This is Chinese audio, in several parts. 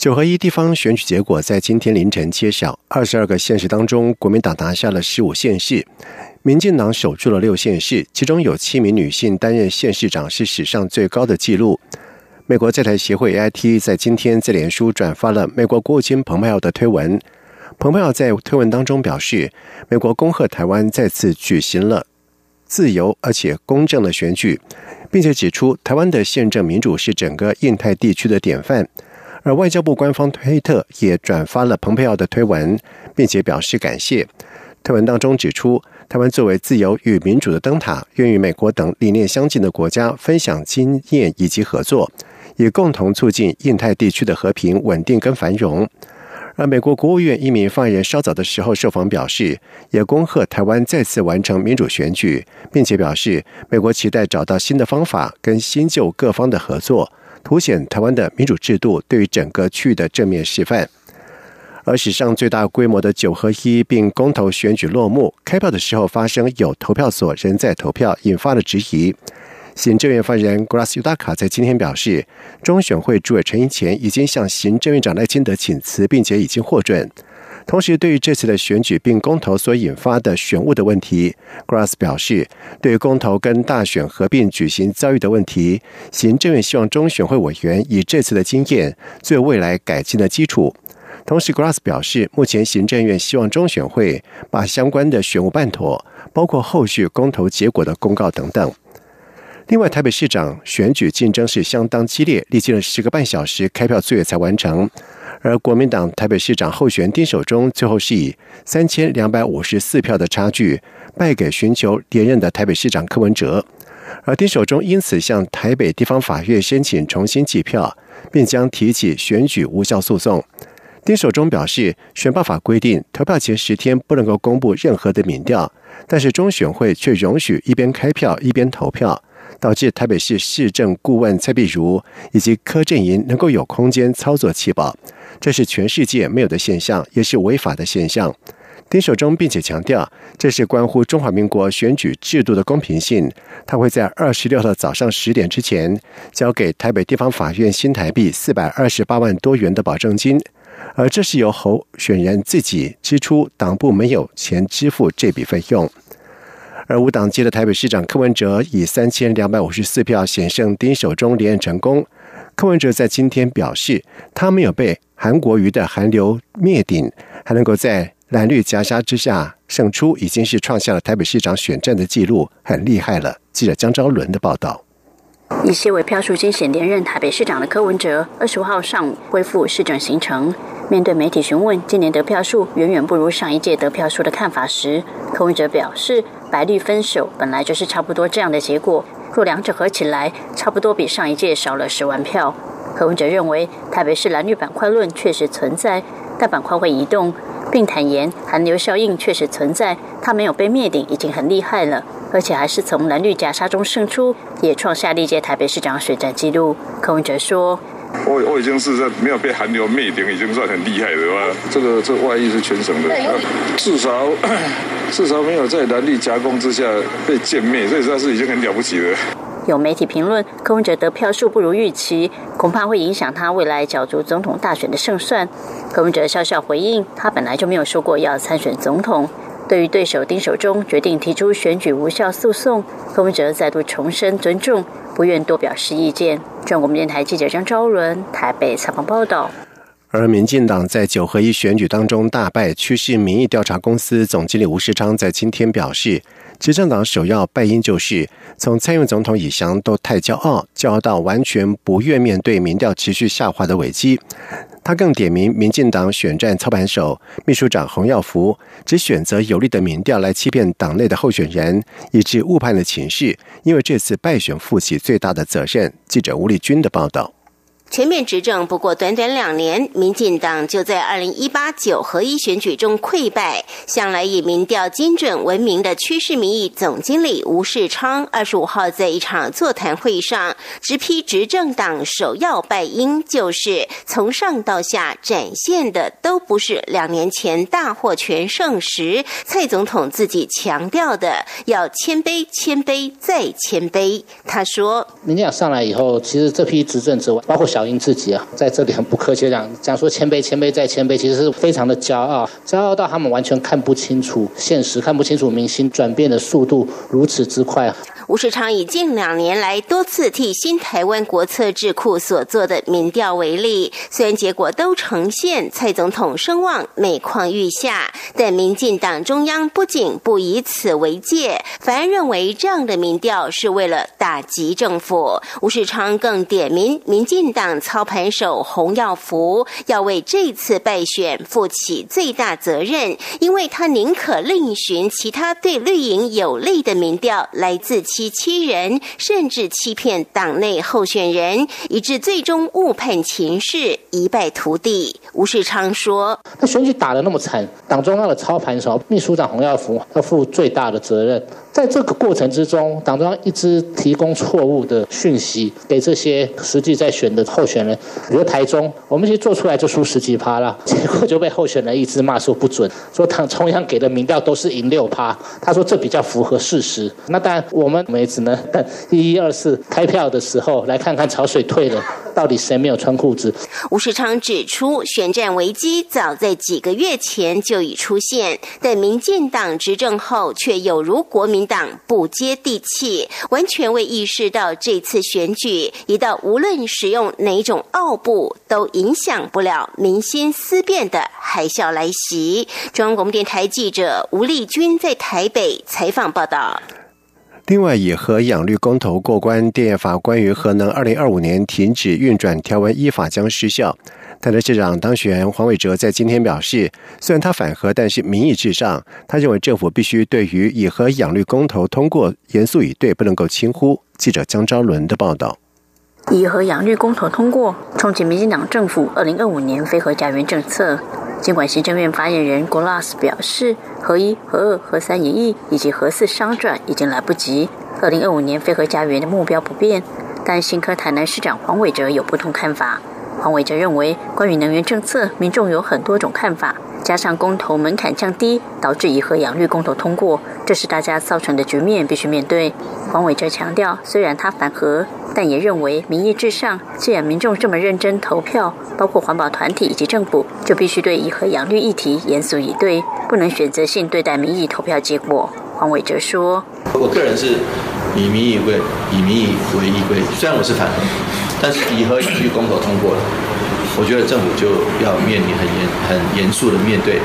九合一地方选举结果在今天凌晨揭晓，二十二个县市当中，国民党拿下了十五县市，民进党守住了六县市，其中有七名女性担任县市长，是史上最高的纪录。美国在台协会 AIT 在今天在脸书转发了美国国务卿蓬佩奥的推文，蓬佩奥在推文当中表示，美国恭贺台湾再次举行了自由而且公正的选举，并且指出台湾的宪政民主是整个印太地区的典范。而外交部官方推特也转发了蓬佩奥的推文，并且表示感谢。推文当中指出，台湾作为自由与民主的灯塔，愿与美国等理念相近的国家分享经验以及合作，以共同促进印太地区的和平、稳定跟繁荣。而美国国务院一名发言人稍早的时候受访表示，也恭贺台湾再次完成民主选举，并且表示美国期待找到新的方法跟新旧各方的合作。凸显台湾的民主制度对于整个区域的正面示范。而史上最大规模的九合一并公投选举落幕，开票的时候发生有投票所仍在投票，引发了质疑。行政院发言人 Grass Udaka 在今天表示，中选会主委陈英前已经向行政院长赖清德请辞，并且已经获准。同时，对于这次的选举并公投所引发的选务的问题，Grass 表示，对于公投跟大选合并举行遭遇的问题，行政院希望中选会委员以这次的经验作为未来改进的基础。同时，Grass 表示，目前行政院希望中选会把相关的选务办妥，包括后续公投结果的公告等等。另外，台北市长选举竞争是相当激烈，历经了十个半小时开票作业才完成。而国民党台北市长候选丁守中最后是以三千两百五十四票的差距败给寻求连任的台北市长柯文哲，而丁守中因此向台北地方法院申请重新计票，并将提起选举无效诉讼。丁守中表示，选罢法规定投票前十天不能够公布任何的民调，但是中选会却容许一边开票一边投票。导致台北市市政顾问蔡碧如以及柯震营能够有空间操作气保，这是全世界没有的现象，也是违法的现象。丁守中并且强调，这是关乎中华民国选举制度的公平性。他会在二十六号早上十点之前交给台北地方法院新台币四百二十八万多元的保证金，而这是由候选人自己支出，党部没有钱支付这笔费用。而无党籍的台北市长柯文哲以三千两百五十四票险胜丁守中连任成功。柯文哲在今天表示，他没有被韩国瑜的韩流灭顶，还能够在蓝绿夹杀之下胜出，已经是创下了台北市长选战的纪录，很厉害了。记者江昭伦的报道。以些为票数惊险连任台北市长的柯文哲，二十五号上午恢复市政行程。面对媒体询问今年得票数远远不如上一届得票数的看法时，柯文哲表示。白绿分手本来就是差不多这样的结果，若两者合起来，差不多比上一届少了十万票。柯文哲认为台北市蓝绿板块论确实存在，但板块会移动，并坦言寒流效应确实存在，他没有被灭顶已经很厉害了，而且还是从蓝绿夹杀中胜出，也创下历届台北市长选战纪录。柯文哲说。我我已经是在没有被寒流灭顶，已经算很厉害的吧？这个这外衣是全省的，至少至少没有在蓝绿夹攻之下被歼灭，这算是已经很了不起了。有媒体评论，柯文哲得票数不如预期，恐怕会影响他未来角逐总统大选的胜算。柯文哲笑笑回应，他本来就没有说过要参选总统。对于对手丁守中决定提出选举无效诉讼，柯文哲再度重申尊重。不愿多表示意见。中国电台记者张昭伦台北采访报道。而民进党在九合一选举当中大败，趋势民意调查公司总经理吴世昌在今天表示，执政党首要败因就是从蔡英文总统以降都太骄傲，骄傲到完全不愿面对民调持续下滑的危机。他更点名民进党选战操盘手秘书长洪耀福，只选择有利的民调来欺骗党内的候选人，以致误判了情势，因为这次败选负起最大的责任。记者吴立军的报道。全面执政不过短短两年，民进党就在二零一八九合一选举中溃败。向来以民调精准闻名的趋势民意总经理吴世昌，二十五号在一场座谈会上直批执政党首要败因，就是从上到下展现的都不是两年前大获全胜时蔡总统自己强调的要谦卑、谦卑再谦卑。他说：“民进党上来以后，其实这批执政之外，包括小。”小英自己啊，在这里很不客气讲讲说谦卑谦卑再谦卑，其实是非常的骄傲，骄傲到他们完全看不清楚现实，看不清楚明星转变的速度如此之快。吴世昌以近两年来多次替新台湾国策智库所做的民调为例，虽然结果都呈现蔡总统声望每况愈下，但民进党中央不仅不以此为戒，反而认为这样的民调是为了打击政府。吴世昌更点名民进党操盘手洪耀福要为这次败选负起最大责任，因为他宁可另寻其他对绿营有利的民调来自欺。欺人，甚至欺骗党内候选人，以致最终误判情势，一败涂地。吴世昌说：“那选举打得那么惨，党中央的操盘手秘书长洪耀福要负最大的责任。”在这个过程之中，党中央一直提供错误的讯息给这些实际在选的候选人。比如台中，我们其实做出来就输十几趴了，结果就被候选人一直骂说不准，说党中央给的民调都是赢六趴。他说这比较符合事实。那当然，我们也只能等一一二四开票的时候来看看潮水退了，到底谁没有穿裤子。吴世昌指出，选战危机早在几个月前就已出现，但民进党执政后却有如国民。党不接地气，完全未意识到这次选举一道无论使用哪种奥布都影响不了民心思变的海啸来袭。中央广播电台记者吴丽君在台北采访报道。另外，以核养绿公投过关，电业法关于核能二零二五年停止运转条文依法将失效。台南市长当选黄伟哲在今天表示，虽然他反核，但是民意至上。他认为政府必须对于以核养绿公投通过严肃以对，不能够轻忽。记者江昭伦的报道：以核养绿公投通过，冲击民进党政府二零二五年非核家园政策。尽管行政院发言人郭拉斯表示，核一、核二、核三演绎以及核四商转已经来不及，二零二五年非核家园的目标不变，但新科台南市长黄伟哲有不同看法。黄伟哲认为，关于能源政策，民众有很多种看法，加上公投门槛降低，导致以核养绿公投通过，这是大家造成的局面，必须面对。黄伟哲强调，虽然他反核，但也认为民意至上。既然民众这么认真投票，包括环保团体以及政府，就必须对以核养绿议题严肃以对，不能选择性对待民意投票结果。黄伟哲说：“我个人是以民意为以民意为依归，虽然我是反核。”但是以和与公投通过了，我觉得政府就要面临很严、很严肃的面对。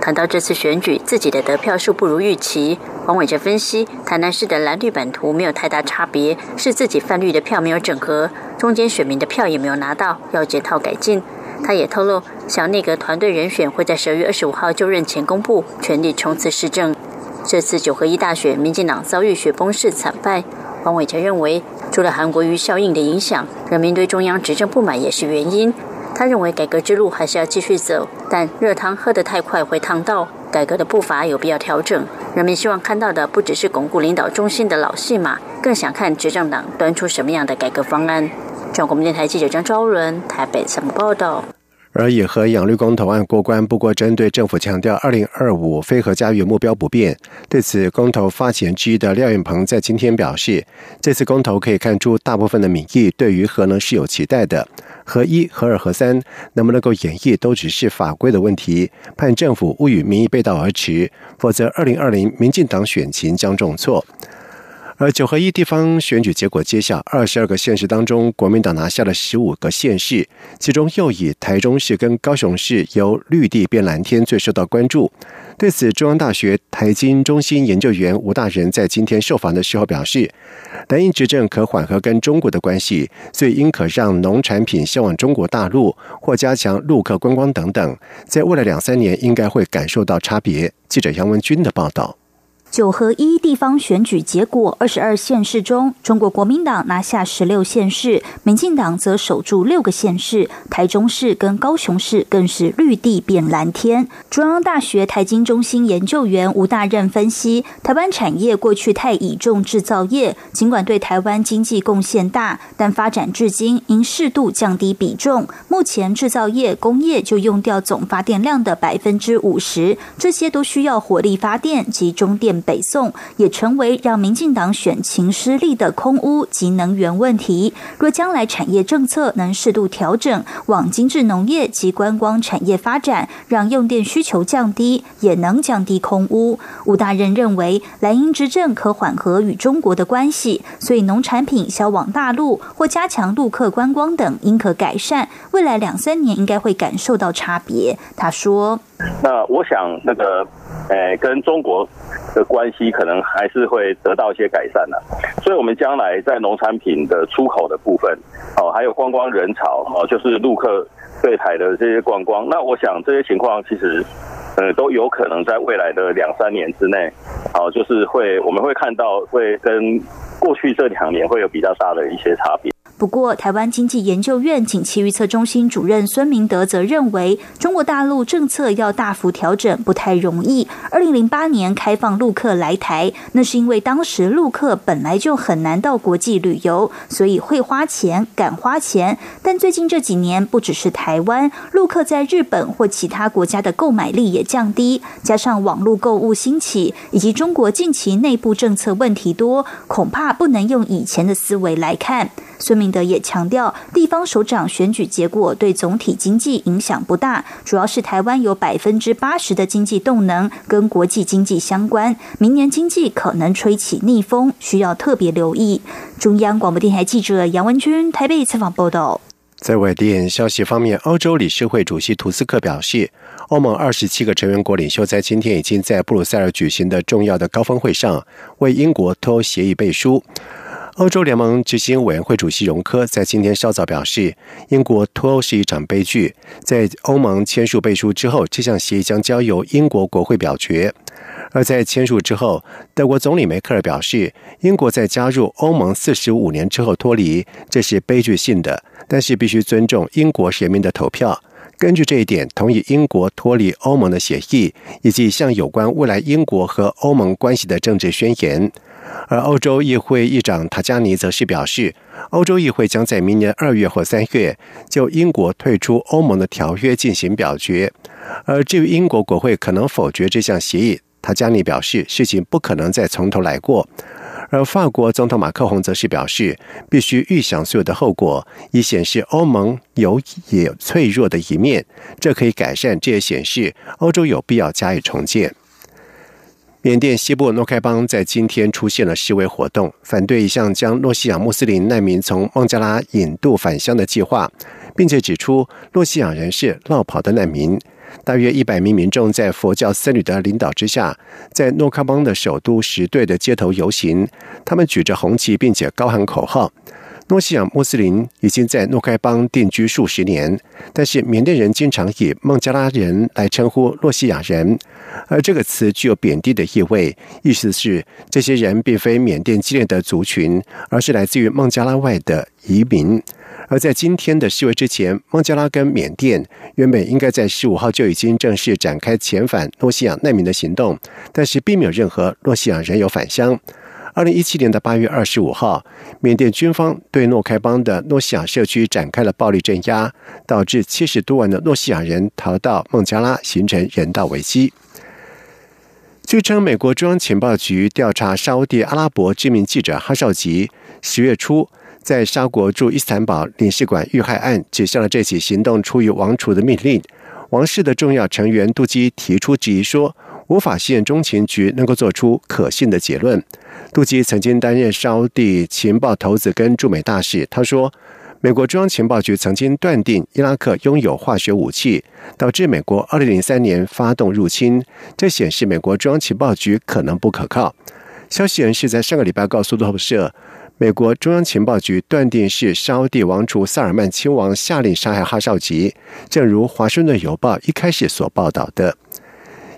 谈到这次选举自己的得票数不如预期，黄伟哲分析，台南市的蓝绿版图没有太大差别，是自己泛绿的票没有整合，中间选民的票也没有拿到，要检讨改进。他也透露，小内阁团队人选会在十二月二十五号就任前公布，全力冲刺市政。这次九合一大选，民进党遭遇雪崩式惨败。黄伟哲认为，除了韩国瑜效应的影响，人民对中央执政不满也是原因。他认为改革之路还是要继续走，但热汤喝得太快会烫到，改革的步伐有必要调整。人民希望看到的不只是巩固领导中心的老戏码，更想看执政党端出什么样的改革方案。中国电台记者张昭伦台北采访报道。而以核养绿公投案过关，不过针对政府强调二零二五非核家园目标不变。对此，公投发起人之一的廖彦鹏在今天表示，这次公投可以看出大部分的民意对于核能是有期待的。合一、合二、合三能不能够演绎，都只是法规的问题。盼政府勿与民意背道而驰，否则二零二零民进党选情将重挫。而九合一地方选举结果揭晓，二十二个县市当中，国民党拿下了十五个县市，其中又以台中市跟高雄市由绿地变蓝天最受到关注。对此，中央大学台经中心研究员吴大仁在今天受访的时候表示，南印执政可缓和跟中国的关系，所以应可让农产品销往中国大陆，或加强陆客观光等等，在未来两三年应该会感受到差别。记者杨文军的报道。九合一地方选举结果，二十二县市中，中国国民党拿下十六县市，民进党则守住六个县市。台中市跟高雄市更是绿地变蓝天。中央大学台经中心研究员吴大任分析，台湾产业过去太倚重制造业，尽管对台湾经济贡献大，但发展至今应适度降低比重。目前制造业、工业就用掉总发电量的百分之五十，这些都需要火力发电及中电。北宋也成为让民进党选情失利的空污及能源问题。若将来产业政策能适度调整，往精致农业及观光产业发展，让用电需求降低，也能降低空污。吴大人认为，蓝营执政可缓和与中国的关系，所以农产品销往大陆或加强陆客观光等，应可改善。未来两三年应该会感受到差别。他说：“那我想那个。”诶，跟中国的关系可能还是会得到一些改善的，所以，我们将来在农产品的出口的部分，哦，还有观光人潮，哦，就是陆客对台的这些观光，那我想这些情况其实，呃，都有可能在未来的两三年之内，哦，就是会我们会看到会跟过去这两年会有比较大的一些差别。不过，台湾经济研究院景气预测中心主任孙明德则认为，中国大陆政策要大幅调整不太容易。二零零八年开放陆客来台，那是因为当时陆客本来就很难到国际旅游，所以会花钱、敢花钱。但最近这几年，不只是台湾陆客在日本或其他国家的购买力也降低，加上网络购物兴起，以及中国近期内部政策问题多，恐怕不能用以前的思维来看。孙明德也强调，地方首长选举结果对总体经济影响不大，主要是台湾有百分之八十的经济动能跟国际经济相关，明年经济可能吹起逆风，需要特别留意。中央广播电台记者杨文君台北采访报道。在外电消息方面，欧洲理事会主席图斯克表示，欧盟二十七个成员国领袖在今天已经在布鲁塞尔举行的重要的高峰会上为英国脱欧协议背书。欧洲联盟执行委员会主席容科在今天稍早表示，英国脱欧是一场悲剧。在欧盟签署背书之后，这项协议将交由英国国会表决。而在签署之后，德国总理梅克尔表示，英国在加入欧盟四十五年之后脱离，这是悲剧性的，但是必须尊重英国人民的投票。根据这一点，同意英国脱离欧盟的协议，以及向有关未来英国和欧盟关系的政治宣言。而欧洲议会议长塔加尼则是表示，欧洲议会将在明年二月或三月就英国退出欧盟的条约进行表决。而至于英国国会可能否决这项协议，塔加尼表示，事情不可能再从头来过。而法国总统马克龙则是表示，必须预想所有的后果，以显示欧盟有也脆弱的一面，这可以改善，这也显示欧洲有必要加以重建。缅甸西部诺开邦在今天出现了示威活动，反对一项将诺西亚穆斯林难民从孟加拉引渡返乡的计划，并且指出诺西亚人是落跑的难民。大约一百名民众在佛教僧侣的领导之下，在诺开邦的首都石队的街头游行，他们举着红旗，并且高喊口号。诺西亚穆斯林已经在诺开邦定居数十年，但是缅甸人经常以孟加拉人来称呼诺西亚人，而这个词具有贬低的意味，意思是这些人并非缅甸激烈的族群，而是来自于孟加拉外的移民。而在今天的示威之前，孟加拉跟缅甸原本应该在十五号就已经正式展开遣返诺西亚难民的行动，但是并没有任何诺西亚人有返乡。二零一七年的八月二十五号，缅甸军方对诺开邦的诺西亚社区展开了暴力镇压，导致七十多万的诺西亚人逃到孟加拉，形成人道危机。据称，美国中央情报局调查沙地阿拉伯知名记者哈绍吉十月初在沙国驻伊斯坦堡领事馆遇害案，指向了这起行动出于王储的命令。王室的重要成员杜基提出质疑说。无法信任中情局能够做出可信的结论。杜基曾经担任沙地情报头子跟驻美大使。他说，美国中央情报局曾经断定伊拉克拥有化学武器，导致美国2003年发动入侵。这显示美国中央情报局可能不可靠。消息人士在上个礼拜告诉路透社，美国中央情报局断定是沙地王储萨尔曼亲王下令杀害哈绍吉，正如《华盛顿邮报》一开始所报道的。